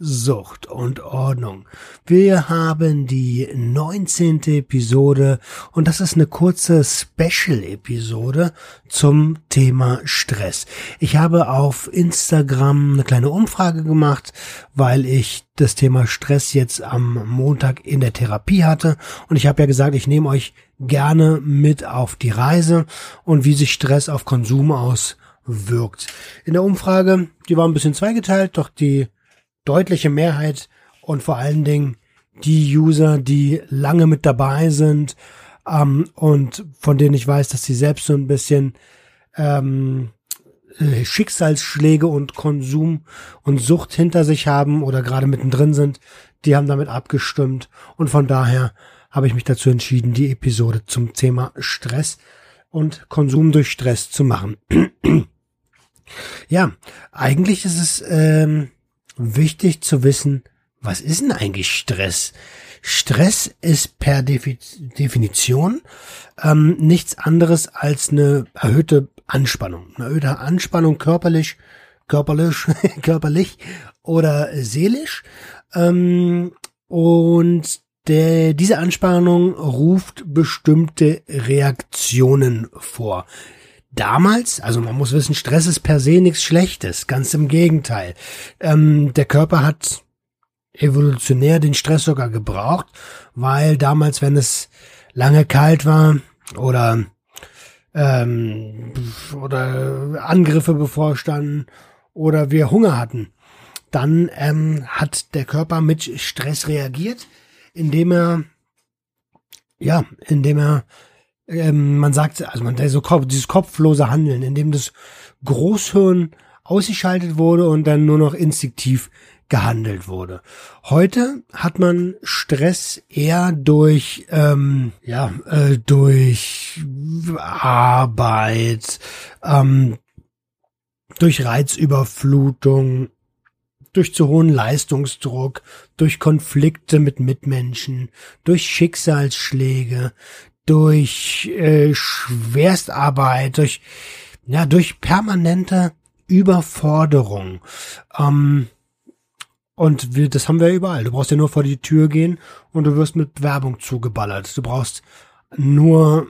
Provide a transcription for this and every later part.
Sucht und Ordnung. Wir haben die 19. Episode und das ist eine kurze Special-Episode zum Thema Stress. Ich habe auf Instagram eine kleine Umfrage gemacht, weil ich das Thema Stress jetzt am Montag in der Therapie hatte und ich habe ja gesagt, ich nehme euch gerne mit auf die Reise und wie sich Stress auf Konsum auswirkt. In der Umfrage, die war ein bisschen zweigeteilt, doch die deutliche Mehrheit und vor allen Dingen die User, die lange mit dabei sind ähm, und von denen ich weiß, dass sie selbst so ein bisschen ähm, äh, Schicksalsschläge und Konsum und Sucht hinter sich haben oder gerade mittendrin sind, die haben damit abgestimmt und von daher habe ich mich dazu entschieden, die Episode zum Thema Stress und Konsum durch Stress zu machen. ja, eigentlich ist es ähm, wichtig zu wissen, was ist denn eigentlich Stress? Stress ist per Definition ähm, nichts anderes als eine erhöhte Anspannung. Eine erhöhte Anspannung körperlich, körperlich, körperlich oder seelisch. Ähm, und der, diese Anspannung ruft bestimmte Reaktionen vor. Damals, also man muss wissen, Stress ist per se nichts Schlechtes, ganz im Gegenteil. Ähm, der Körper hat evolutionär den Stress sogar gebraucht, weil damals, wenn es lange kalt war oder ähm, oder Angriffe bevorstanden oder wir Hunger hatten, dann ähm, hat der Körper mit Stress reagiert, indem er ja, indem er ähm, man sagt, also man so dieses kopflose Handeln, in dem das Großhirn ausgeschaltet wurde und dann nur noch instinktiv gehandelt wurde. Heute hat man Stress eher durch ähm, ja äh, durch Arbeit, ähm, durch Reizüberflutung, durch zu hohen Leistungsdruck, durch Konflikte mit Mitmenschen, durch Schicksalsschläge, durch äh, Schwerstarbeit, durch ja durch permanente Überforderung. Ähm, und wir, das haben wir überall. Du brauchst ja nur vor die Tür gehen und du wirst mit Werbung zugeballert. Du brauchst nur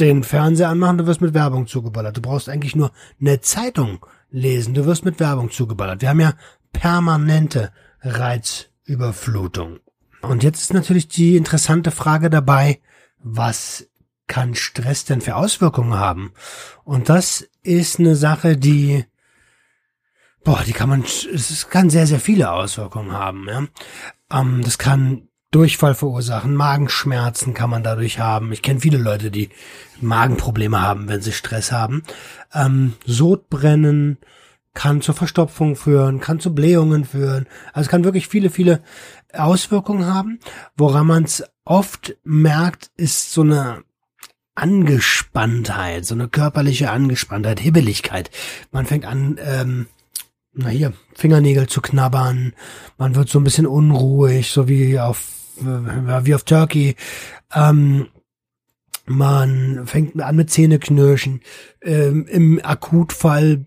den Fernseher anmachen, du wirst mit Werbung zugeballert. Du brauchst eigentlich nur eine Zeitung lesen, du wirst mit Werbung zugeballert. Wir haben ja permanente Reizüberflutung. Und jetzt ist natürlich die interessante Frage dabei, was kann Stress denn für Auswirkungen haben? Und das ist eine Sache, die, boah, die kann man, es kann sehr, sehr viele Auswirkungen haben. Ja? Ähm, das kann Durchfall verursachen, Magenschmerzen kann man dadurch haben. Ich kenne viele Leute, die Magenprobleme haben, wenn sie Stress haben. Ähm, Sodbrennen kann zur Verstopfung führen, kann zu Blähungen führen. Also es kann wirklich viele, viele Auswirkungen haben. Woran man es oft merkt, ist so eine Angespanntheit, so eine körperliche Angespanntheit, Hibbeligkeit. Man fängt an, ähm, na hier, Fingernägel zu knabbern, man wird so ein bisschen unruhig, so wie auf, äh, wie auf Turkey. Ähm, man fängt an mit Zähneknirschen. Ähm, Im Akutfall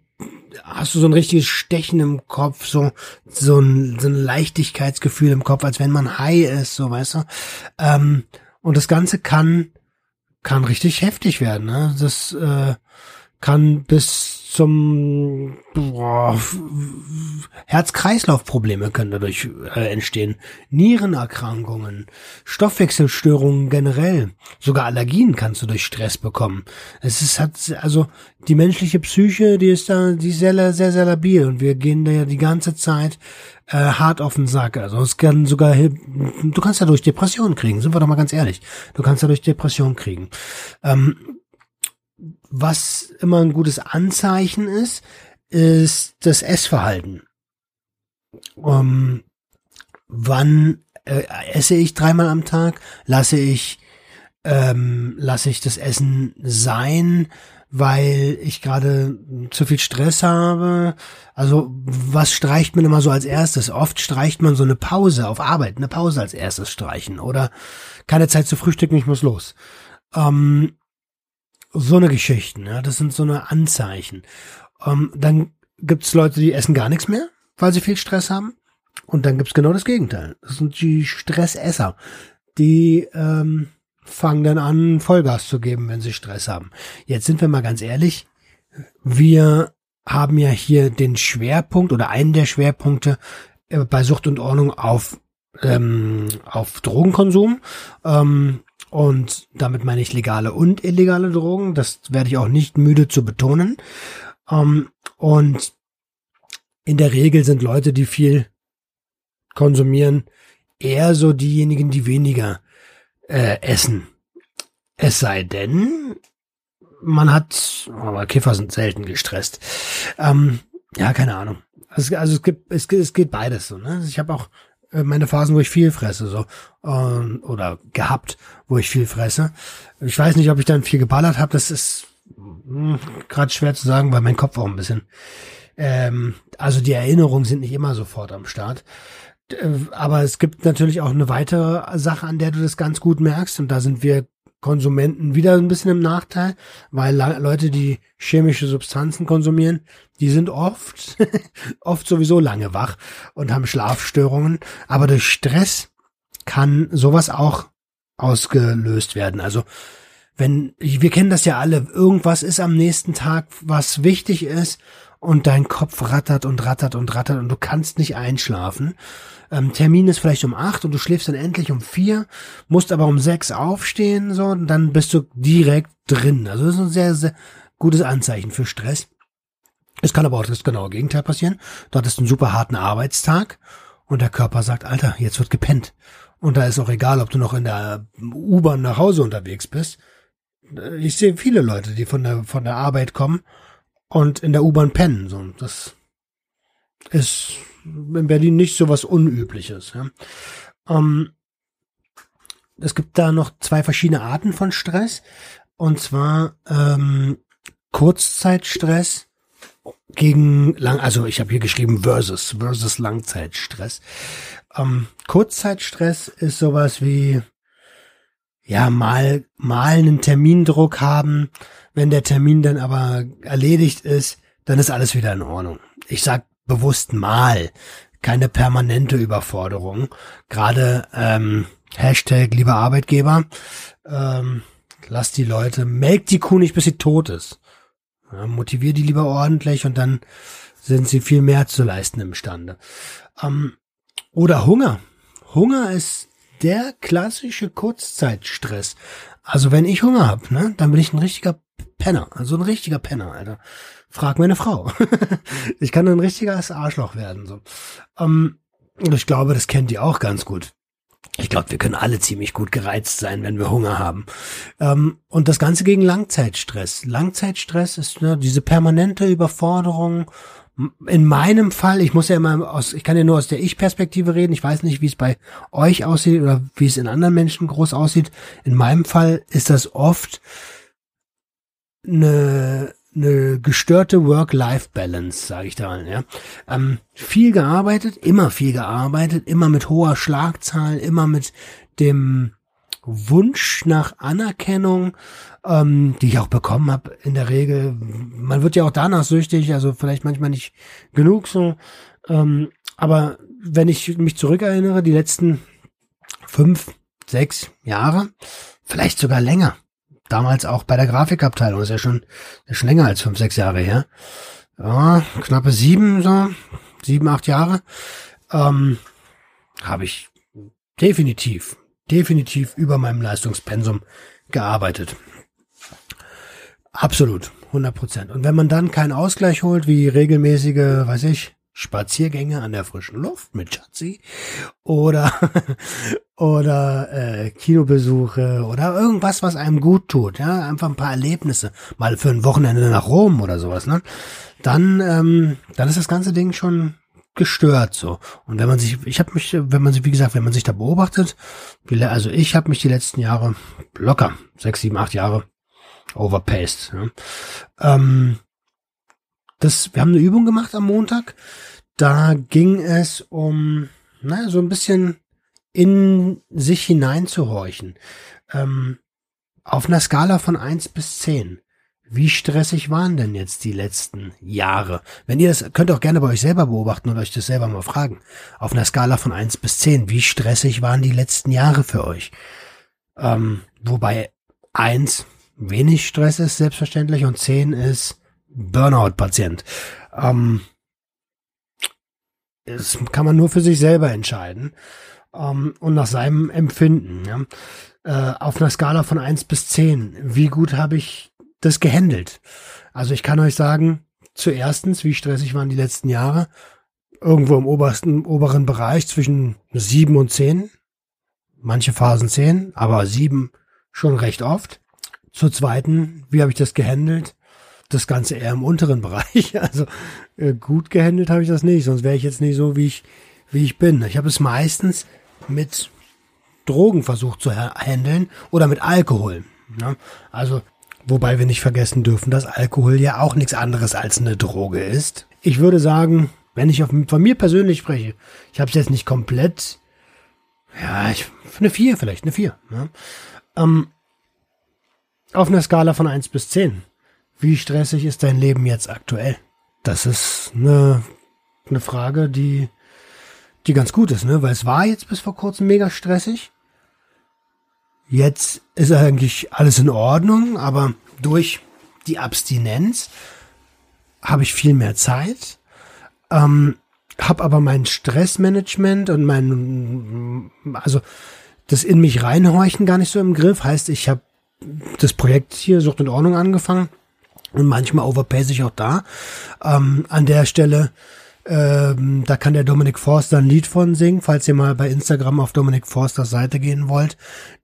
hast du so ein richtiges Stechen im Kopf, so, so ein, so ein Leichtigkeitsgefühl im Kopf, als wenn man high ist, so, weißt du. Ähm, und das Ganze kann, kann richtig heftig werden, ne? Das, äh, kann bis zum Herz-Kreislauf-Probleme können dadurch äh, entstehen, Nierenerkrankungen, Stoffwechselstörungen generell, sogar Allergien kannst du durch Stress bekommen. Es ist hat also die menschliche Psyche, die ist da, die ist sehr sehr sehr labil und wir gehen da ja die ganze Zeit äh, hart auf den Sack. Also es kann sogar du kannst ja durch Depressionen kriegen, sind wir doch mal ganz ehrlich. Du kannst ja durch Depressionen kriegen. Ähm, was immer ein gutes Anzeichen ist, ist das Essverhalten. Um, wann äh, esse ich dreimal am Tag? Lasse ich, ähm, lasse ich das Essen sein, weil ich gerade zu viel Stress habe? Also was streicht man immer so als erstes? Oft streicht man so eine Pause auf Arbeit, eine Pause als erstes streichen oder keine Zeit zu frühstücken, ich muss los. Ähm, so eine Geschichten, ja, das sind so eine Anzeichen. Ähm, dann gibt's Leute, die essen gar nichts mehr, weil sie viel Stress haben. Und dann gibt's genau das Gegenteil. Das sind die Stressesser. Die ähm, fangen dann an, Vollgas zu geben, wenn sie Stress haben. Jetzt sind wir mal ganz ehrlich. Wir haben ja hier den Schwerpunkt oder einen der Schwerpunkte äh, bei Sucht und Ordnung auf ähm, auf Drogenkonsum. Ähm, und damit meine ich legale und illegale Drogen. Das werde ich auch nicht müde zu betonen. Ähm, und in der Regel sind Leute, die viel konsumieren, eher so diejenigen, die weniger äh, essen. Es sei denn, man hat, aber Kiffer sind selten gestresst. Ähm, ja, keine Ahnung. Also, also es gibt, es, es geht beides so. Ne? Ich habe auch meine Phasen, wo ich viel fresse, so äh, oder gehabt, wo ich viel fresse. Ich weiß nicht, ob ich dann viel geballert habe. Das ist hm, gerade schwer zu sagen, weil mein Kopf auch ein bisschen. Ähm, also die Erinnerungen sind nicht immer sofort am Start. Äh, aber es gibt natürlich auch eine weitere Sache, an der du das ganz gut merkst. Und da sind wir Konsumenten wieder ein bisschen im Nachteil, weil Leute, die chemische Substanzen konsumieren, die sind oft, oft sowieso lange wach und haben Schlafstörungen. Aber durch Stress kann sowas auch ausgelöst werden. Also wenn, wir kennen das ja alle, irgendwas ist am nächsten Tag, was wichtig ist und dein Kopf rattert und rattert und rattert und du kannst nicht einschlafen. Ähm, Termin ist vielleicht um acht und du schläfst dann endlich um vier, musst aber um sechs aufstehen, so, und dann bist du direkt drin. Also das ist ein sehr, sehr gutes Anzeichen für Stress. Es kann aber auch das genaue Gegenteil passieren. Du hattest einen super harten Arbeitstag und der Körper sagt, Alter, jetzt wird gepennt. Und da ist auch egal, ob du noch in der U-Bahn nach Hause unterwegs bist. Ich sehe viele Leute, die von der, von der Arbeit kommen und in der U-Bahn pennen. So, das ist in Berlin nicht so was Unübliches. Ja. Ähm, es gibt da noch zwei verschiedene Arten von Stress. Und zwar ähm, Kurzzeitstress gegen lang, also ich habe hier geschrieben versus versus Langzeitstress. Ähm, Kurzzeitstress ist sowas wie ja mal mal einen Termindruck haben, wenn der Termin dann aber erledigt ist, dann ist alles wieder in Ordnung. Ich sag bewusst mal, keine permanente Überforderung. Gerade ähm, Hashtag lieber Arbeitgeber, ähm, lass die Leute, melk die Kuh nicht, bis sie tot ist. Ja, motivier die lieber ordentlich und dann sind sie viel mehr zu leisten imstande. Ähm, oder Hunger. Hunger ist der klassische Kurzzeitstress. Also wenn ich Hunger hab, ne, dann bin ich ein richtiger Penner, also ein richtiger Penner, Alter. Frag meine Frau. ich kann ein richtiges Arschloch werden. So. Ähm, ich glaube, das kennt ihr auch ganz gut. Ich glaube, wir können alle ziemlich gut gereizt sein, wenn wir Hunger haben. Ähm, und das Ganze gegen Langzeitstress. Langzeitstress ist ne, diese permanente Überforderung. In meinem Fall, ich muss ja immer aus, ich kann ja nur aus der Ich-Perspektive reden. Ich weiß nicht, wie es bei euch aussieht oder wie es in anderen Menschen groß aussieht. In meinem Fall ist das oft eine eine gestörte Work-Life-Balance, sage ich da. Ja. Ähm, viel gearbeitet, immer viel gearbeitet, immer mit hoher Schlagzahl, immer mit dem Wunsch nach Anerkennung, ähm, die ich auch bekommen habe in der Regel. Man wird ja auch danach süchtig, also vielleicht manchmal nicht genug so. Ähm, aber wenn ich mich zurückerinnere, die letzten fünf, sechs Jahre, vielleicht sogar länger, damals auch bei der Grafikabteilung, ist ja schon, ist schon länger als fünf, sechs Jahre her. Ja, knappe sieben, so, sieben, acht Jahre, ähm, habe ich definitiv, definitiv über meinem Leistungspensum gearbeitet. Absolut, 100 Prozent. Und wenn man dann keinen Ausgleich holt, wie regelmäßige, weiß ich, Spaziergänge an der frischen Luft mit Schatzi oder oder äh, Kinobesuche oder irgendwas, was einem gut tut, ja, einfach ein paar Erlebnisse, mal für ein Wochenende nach Rom oder sowas, ne? Dann ähm, dann ist das ganze Ding schon gestört so. Und wenn man sich, ich habe mich, wenn man sich, wie gesagt, wenn man sich da beobachtet, also ich habe mich die letzten Jahre locker sechs, sieben, acht Jahre overpaced. Ja. Ähm, das, wir haben eine Übung gemacht am Montag. Da ging es um, naja, so ein bisschen in sich hineinzuhorchen. Ähm, auf einer Skala von eins bis zehn. Wie stressig waren denn jetzt die letzten Jahre? Wenn ihr das, könnt ihr auch gerne bei euch selber beobachten und euch das selber mal fragen. Auf einer Skala von eins bis zehn, wie stressig waren die letzten Jahre für euch? Ähm, wobei eins wenig Stress ist, selbstverständlich, und zehn ist Burnout-Patient. Ähm, das kann man nur für sich selber entscheiden ähm, und nach seinem Empfinden. Ja? Äh, auf einer Skala von eins bis zehn, wie gut habe ich das gehandelt. Also ich kann euch sagen, zuerstens, wie stressig waren die letzten Jahre. Irgendwo im obersten, oberen Bereich zwischen sieben und zehn. Manche Phasen zehn, aber sieben schon recht oft. Zur zweiten, wie habe ich das gehandelt? Das Ganze eher im unteren Bereich. Also äh, gut gehandelt habe ich das nicht, sonst wäre ich jetzt nicht so, wie ich, wie ich bin. Ich habe es meistens mit Drogen versucht zu handeln oder mit Alkohol. Ne? Also Wobei wir nicht vergessen dürfen, dass Alkohol ja auch nichts anderes als eine Droge ist. Ich würde sagen, wenn ich auf, von mir persönlich spreche, ich habe es jetzt nicht komplett, ja, ich, eine 4 vielleicht, eine 4. Ne? Ähm, auf einer Skala von 1 bis 10. Wie stressig ist dein Leben jetzt aktuell? Das ist eine, eine Frage, die, die ganz gut ist, ne? Weil es war jetzt bis vor kurzem mega stressig. Jetzt ist eigentlich alles in Ordnung, aber durch die Abstinenz habe ich viel mehr Zeit, ähm, habe aber mein Stressmanagement und mein, also das in mich reinhorchen gar nicht so im Griff. Heißt, ich habe das Projekt hier Sucht und Ordnung angefangen und manchmal overpace ich auch da. Ähm, an der Stelle ähm, da kann der Dominik Forster ein Lied von singen, falls ihr mal bei Instagram auf Dominik Forsters Seite gehen wollt.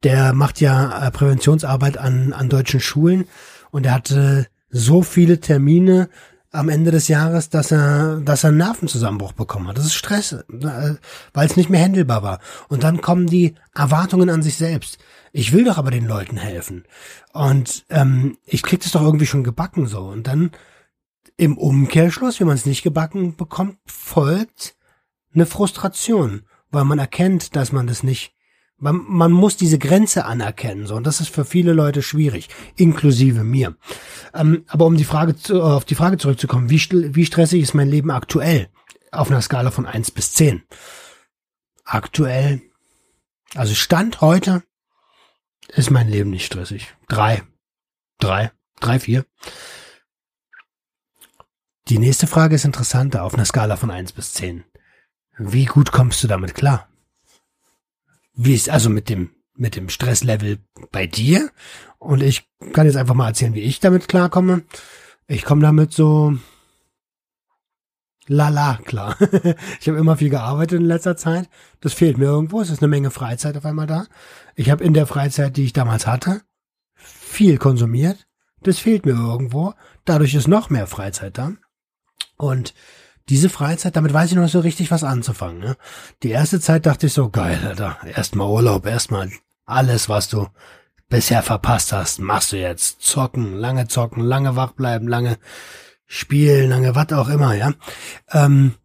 Der macht ja äh, Präventionsarbeit an, an deutschen Schulen und er hatte so viele Termine am Ende des Jahres, dass er, dass er einen Nervenzusammenbruch bekommen hat. Das ist Stress, weil es nicht mehr händelbar war. Und dann kommen die Erwartungen an sich selbst. Ich will doch aber den Leuten helfen. Und ähm, ich krieg das doch irgendwie schon gebacken so. Und dann im Umkehrschluss, wenn man es nicht gebacken bekommt, folgt eine Frustration, weil man erkennt, dass man das nicht, man, man muss diese Grenze anerkennen, so, und das ist für viele Leute schwierig, inklusive mir. Ähm, aber um die Frage zu, auf die Frage zurückzukommen, wie, wie stressig ist mein Leben aktuell? Auf einer Skala von eins bis zehn. Aktuell, also Stand heute, ist mein Leben nicht stressig. Drei. Drei. Drei, vier. Die nächste Frage ist interessanter auf einer Skala von eins bis zehn. Wie gut kommst du damit klar? Wie ist also mit dem, mit dem Stresslevel bei dir? Und ich kann jetzt einfach mal erzählen, wie ich damit klarkomme. Ich komme damit so lala klar. ich habe immer viel gearbeitet in letzter Zeit. Das fehlt mir irgendwo. Es ist eine Menge Freizeit auf einmal da. Ich habe in der Freizeit, die ich damals hatte, viel konsumiert. Das fehlt mir irgendwo. Dadurch ist noch mehr Freizeit da. Und diese Freizeit, damit weiß ich noch so richtig was anzufangen. Ne? Die erste Zeit dachte ich so, geil, Alter, erstmal Urlaub, erstmal alles, was du bisher verpasst hast, machst du jetzt. Zocken, lange zocken, lange wach bleiben, lange spielen, lange was auch immer, ja. Ähm,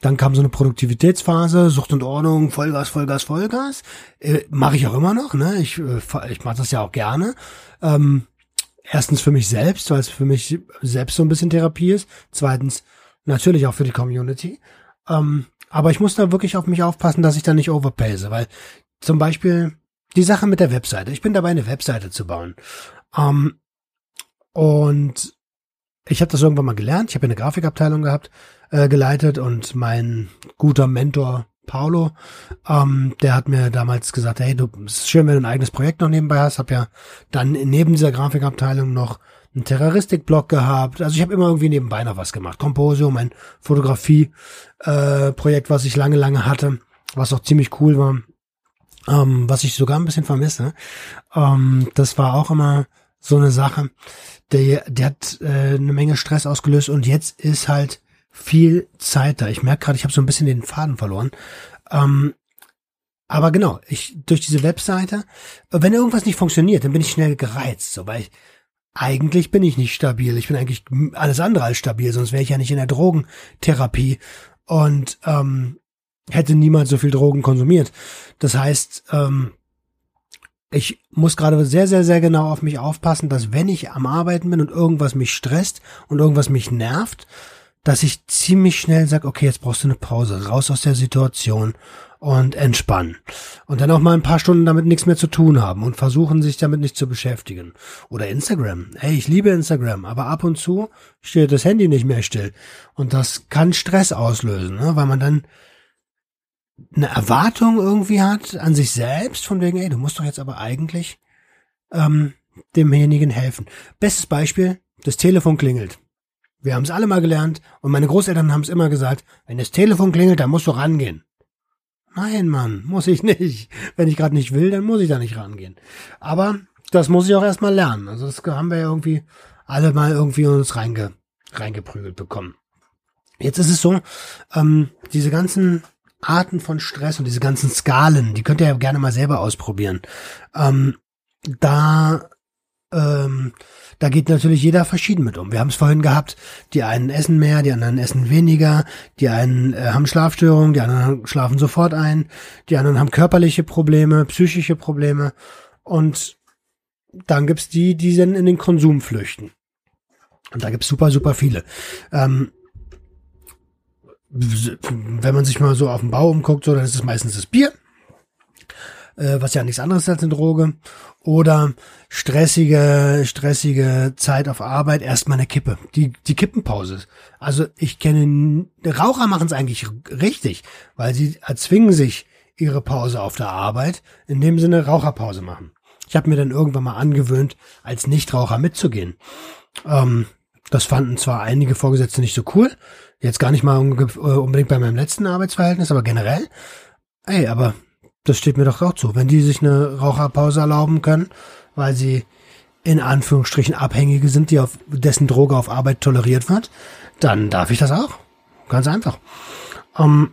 dann kam so eine Produktivitätsphase, Sucht und Ordnung, Vollgas, Vollgas, Vollgas. Äh, mache ich auch immer noch, ne? Ich, äh, ich mache das ja auch gerne. Ähm, erstens für mich selbst, weil es für mich selbst so ein bisschen Therapie ist. Zweitens natürlich auch für die Community. Ähm, aber ich muss da wirklich auf mich aufpassen, dass ich da nicht overpace, weil zum Beispiel die Sache mit der Webseite. Ich bin dabei, eine Webseite zu bauen. Ähm, und ich habe das irgendwann mal gelernt. Ich habe eine Grafikabteilung gehabt, äh, geleitet und mein guter Mentor Paulo, ähm, der hat mir damals gesagt, hey, du, es ist schön, wenn du ein eigenes Projekt noch nebenbei hast. Hab ja dann neben dieser Grafikabteilung noch einen Terroristik-Blog gehabt. Also ich habe immer irgendwie nebenbei noch was gemacht. Composio, mein Fotografie-Projekt, äh, was ich lange, lange hatte, was auch ziemlich cool war, ähm, was ich sogar ein bisschen vermisse. Ähm, das war auch immer so eine Sache, der, der hat äh, eine Menge Stress ausgelöst und jetzt ist halt viel Zeit da. Ich merke gerade, ich habe so ein bisschen den Faden verloren. Ähm, aber genau, ich durch diese Webseite, wenn irgendwas nicht funktioniert, dann bin ich schnell gereizt, so weil ich eigentlich bin ich nicht stabil. Ich bin eigentlich alles andere als stabil, sonst wäre ich ja nicht in der Drogentherapie und ähm, hätte niemals so viel Drogen konsumiert. Das heißt, ähm, ich muss gerade sehr, sehr, sehr genau auf mich aufpassen, dass wenn ich am Arbeiten bin und irgendwas mich stresst und irgendwas mich nervt, dass ich ziemlich schnell sage, okay, jetzt brauchst du eine Pause, raus aus der Situation und entspannen. Und dann auch mal ein paar Stunden damit nichts mehr zu tun haben und versuchen, sich damit nicht zu beschäftigen. Oder Instagram. Hey, ich liebe Instagram, aber ab und zu steht das Handy nicht mehr still. Und das kann Stress auslösen, ne? weil man dann eine Erwartung irgendwie hat an sich selbst, von wegen, ey, du musst doch jetzt aber eigentlich ähm, demjenigen helfen. Bestes Beispiel, das Telefon klingelt. Wir haben es alle mal gelernt und meine Großeltern haben es immer gesagt, wenn das Telefon klingelt, dann musst du rangehen. Nein, Mann, muss ich nicht. Wenn ich gerade nicht will, dann muss ich da nicht rangehen. Aber das muss ich auch erstmal lernen. Also das haben wir ja irgendwie alle mal irgendwie uns reinge, reingeprügelt bekommen. Jetzt ist es so, ähm, diese ganzen Arten von Stress und diese ganzen Skalen, die könnt ihr ja gerne mal selber ausprobieren. Ähm, da ähm, da geht natürlich jeder verschieden mit um. Wir haben es vorhin gehabt, die einen essen mehr, die anderen essen weniger, die einen äh, haben Schlafstörungen, die anderen schlafen sofort ein, die anderen haben körperliche Probleme, psychische Probleme und dann gibt's die, die dann in den Konsum flüchten. Und da gibt's super, super viele. Ähm, wenn man sich mal so auf den Bau umguckt, so, dann ist es meistens das Bier, äh, was ja nichts anderes ist als eine Droge. Oder stressige, stressige Zeit auf Arbeit, erstmal eine Kippe. Die, die Kippenpause. Also ich kenne, Raucher machen es eigentlich richtig, weil sie erzwingen sich ihre Pause auf der Arbeit, in dem Sinne Raucherpause machen. Ich habe mir dann irgendwann mal angewöhnt, als Nichtraucher mitzugehen. Ähm, das fanden zwar einige Vorgesetzte nicht so cool, jetzt gar nicht mal äh, unbedingt bei meinem letzten Arbeitsverhältnis, aber generell. Ey, aber das steht mir doch auch zu. Wenn die sich eine Raucherpause erlauben können, weil sie in Anführungsstrichen Abhängige sind, die auf dessen Droge auf Arbeit toleriert wird, dann darf ich das auch. Ganz einfach. Ähm,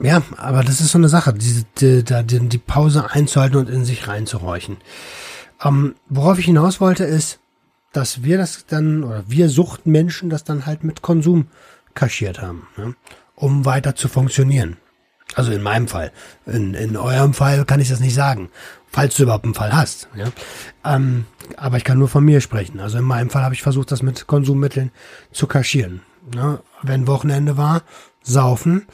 ja, aber das ist so eine Sache, die, die, die, die Pause einzuhalten und in sich reinzuhorchen. Ähm, worauf ich hinaus wollte, ist, dass wir das dann, oder wir Suchtmenschen das dann halt mit Konsum kaschiert haben, ne? um weiter zu funktionieren. Also in meinem Fall. In, in eurem Fall kann ich das nicht sagen, falls du überhaupt einen Fall hast. Ja? Ähm, aber ich kann nur von mir sprechen. Also in meinem Fall habe ich versucht, das mit Konsummitteln zu kaschieren. Ne? Wenn Wochenende war, saufen.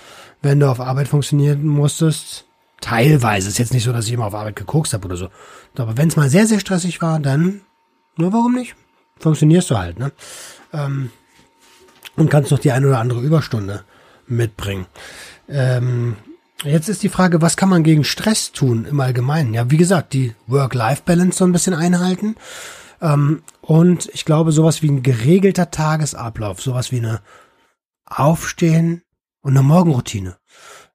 Wenn du auf Arbeit funktionieren musstest, teilweise. Ist jetzt nicht so, dass ich immer auf Arbeit gekokst habe oder so. Aber wenn es mal sehr, sehr stressig war, dann, nur warum nicht? Funktionierst du halt, ne? Ähm, und kannst noch die eine oder andere Überstunde mitbringen. Ähm, Jetzt ist die Frage, was kann man gegen Stress tun im Allgemeinen? Ja, wie gesagt, die Work-Life-Balance so ein bisschen einhalten. Ähm, und ich glaube, sowas wie ein geregelter Tagesablauf, sowas wie eine Aufstehen und eine Morgenroutine.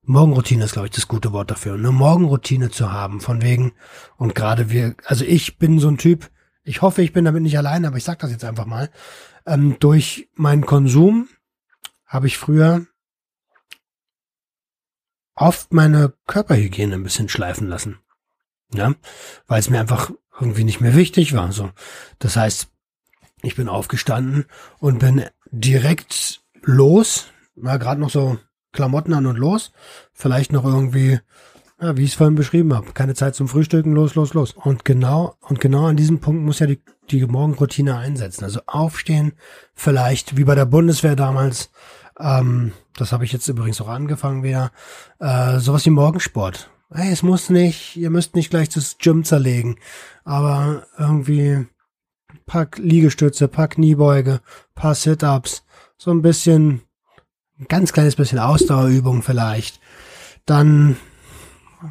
Morgenroutine ist, glaube ich, das gute Wort dafür. Eine Morgenroutine zu haben, von wegen, und gerade wir, also ich bin so ein Typ, ich hoffe, ich bin damit nicht allein, aber ich sag das jetzt einfach mal. Ähm, durch meinen Konsum habe ich früher oft meine Körperhygiene ein bisschen schleifen lassen. Ja, weil es mir einfach irgendwie nicht mehr wichtig war. So, das heißt, ich bin aufgestanden und bin direkt los, war gerade noch so Klamotten an und los, vielleicht noch irgendwie, ja, wie ich es vorhin beschrieben habe, keine Zeit zum Frühstücken, los, los, los. Und genau und genau an diesem Punkt muss ja die die Morgenroutine einsetzen. Also aufstehen, vielleicht wie bei der Bundeswehr damals ähm, das habe ich jetzt übrigens auch angefangen wieder. Äh, sowas wie Morgensport. Hey, es muss nicht, ihr müsst nicht gleich das Gym zerlegen, aber irgendwie paar Liegestütze, paar Kniebeuge, paar Sit-ups, so ein bisschen, ein ganz kleines bisschen Ausdauerübung vielleicht. Dann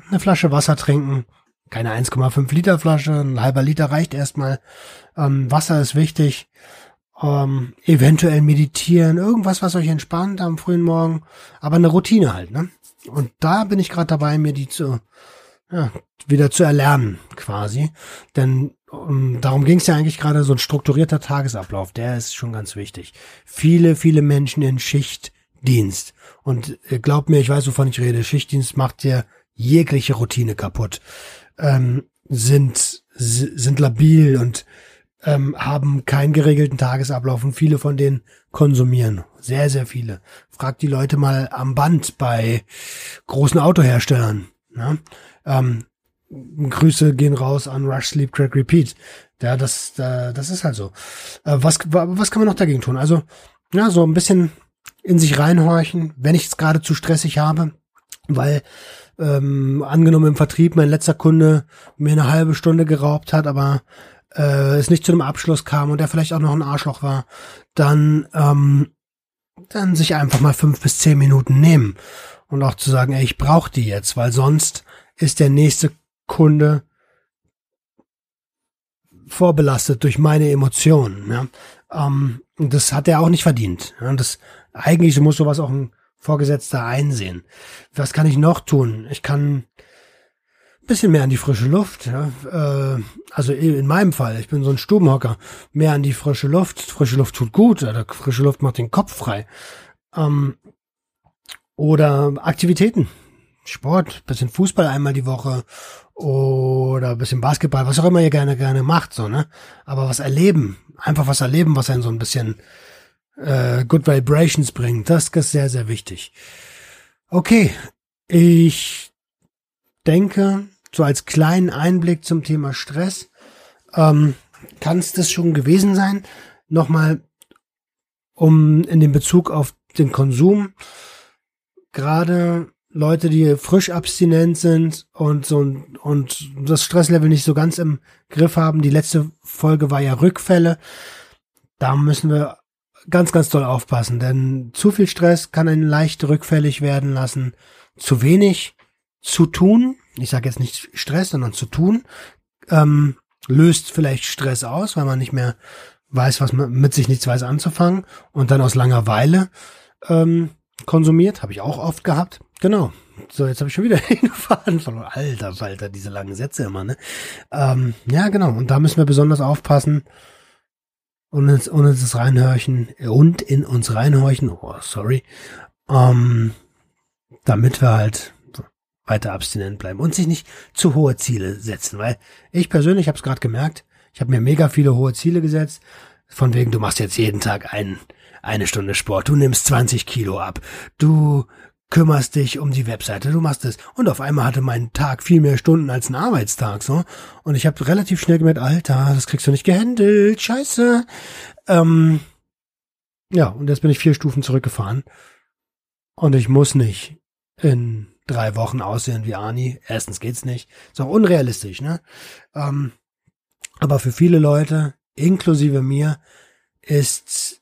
eine Flasche Wasser trinken, keine 1,5 Liter Flasche, ein halber Liter reicht erstmal. Ähm, Wasser ist wichtig ähm, eventuell meditieren, irgendwas, was euch entspannt am frühen Morgen, aber eine Routine halt, ne? Und da bin ich gerade dabei, mir die zu, ja, wieder zu erlernen, quasi. Denn um, darum ging es ja eigentlich gerade, so ein strukturierter Tagesablauf, der ist schon ganz wichtig. Viele, viele Menschen in Schichtdienst. Und äh, glaubt mir, ich weiß, wovon ich rede. Schichtdienst macht dir jegliche Routine kaputt. Ähm, sind, sind labil und ähm, haben keinen geregelten Tagesablauf und viele von denen konsumieren. Sehr, sehr viele. Fragt die Leute mal am Band bei großen Autoherstellern. Ne? Ähm, Grüße gehen raus an Rush Sleep Crack Repeat. Ja, das, das ist halt so. Äh, was, was kann man noch dagegen tun? Also, ja, so ein bisschen in sich reinhorchen, wenn ich es gerade zu stressig habe, weil ähm, angenommen im Vertrieb mein letzter Kunde mir eine halbe Stunde geraubt hat, aber äh, es nicht zu einem Abschluss kam und er vielleicht auch noch ein Arschloch war, dann ähm, dann sich einfach mal fünf bis zehn Minuten nehmen und auch zu sagen, ey, ich brauche die jetzt, weil sonst ist der nächste Kunde vorbelastet durch meine Emotionen. Ja? Ähm, das hat er auch nicht verdient. Ja? Das eigentlich muss sowas auch ein Vorgesetzter einsehen. Was kann ich noch tun? Ich kann bisschen mehr an die frische Luft. Ja? Äh, also in meinem Fall, ich bin so ein Stubenhocker, mehr an die frische Luft. Frische Luft tut gut, oder frische Luft macht den Kopf frei. Ähm, oder Aktivitäten. Sport, bisschen Fußball einmal die Woche oder bisschen Basketball, was auch immer ihr gerne gerne macht, so, ne? Aber was erleben, einfach was erleben, was einen so ein bisschen äh, Good Vibrations bringt, das ist sehr, sehr wichtig. Okay, ich denke, so als kleinen Einblick zum Thema Stress, ähm, kann es das schon gewesen sein. Nochmal, um in den Bezug auf den Konsum, gerade Leute, die frisch abstinent sind und so und das Stresslevel nicht so ganz im Griff haben. Die letzte Folge war ja Rückfälle. Da müssen wir ganz, ganz doll aufpassen, denn zu viel Stress kann einen leicht rückfällig werden lassen. Zu wenig zu tun, ich sage jetzt nicht Stress, sondern zu tun, ähm, löst vielleicht Stress aus, weil man nicht mehr weiß, was man mit sich nichts weiß anzufangen und dann aus Langeweile ähm, konsumiert, habe ich auch oft gehabt. Genau. So, jetzt habe ich schon wieder verloren. Alter Falter, diese langen Sätze immer, ne? Ähm, ja, genau. Und da müssen wir besonders aufpassen und uns, und uns das reinhorchen und in uns reinhorchen. Oh, sorry. Ähm, damit wir halt weiter abstinent bleiben und sich nicht zu hohe Ziele setzen, weil ich persönlich habe es gerade gemerkt, ich habe mir mega viele hohe Ziele gesetzt, von wegen du machst jetzt jeden Tag ein, eine Stunde Sport, du nimmst 20 Kilo ab, du kümmerst dich um die Webseite, du machst es. Und auf einmal hatte mein Tag viel mehr Stunden als ein Arbeitstag, so. Und ich habe relativ schnell gemerkt, Alter, das kriegst du nicht gehandelt, scheiße. Ähm, ja, und jetzt bin ich vier Stufen zurückgefahren. Und ich muss nicht in drei Wochen aussehen wie Ani. Erstens geht's nicht. Ist auch unrealistisch, ne? Ähm, aber für viele Leute, inklusive mir, ist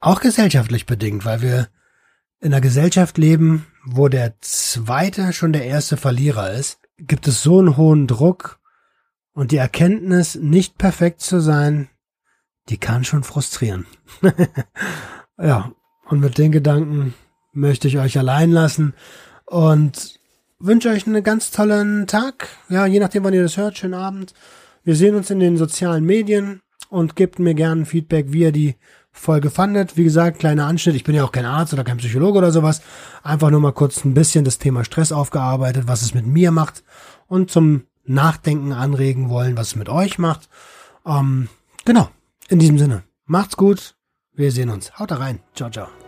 auch gesellschaftlich bedingt, weil wir in einer Gesellschaft leben, wo der zweite schon der erste Verlierer ist, gibt es so einen hohen Druck und die Erkenntnis, nicht perfekt zu sein, die kann schon frustrieren. ja, und mit den Gedanken möchte ich euch allein lassen und wünsche euch einen ganz tollen Tag. Ja, je nachdem, wann ihr das hört, schönen Abend. Wir sehen uns in den sozialen Medien und gebt mir gerne Feedback, wie ihr die Folge fandet. Wie gesagt, kleiner Anschnitt. Ich bin ja auch kein Arzt oder kein Psychologe oder sowas. Einfach nur mal kurz ein bisschen das Thema Stress aufgearbeitet, was es mit mir macht und zum Nachdenken anregen wollen, was es mit euch macht. Ähm, genau. In diesem Sinne. Macht's gut. Wir sehen uns. Haut rein. Ciao, ciao.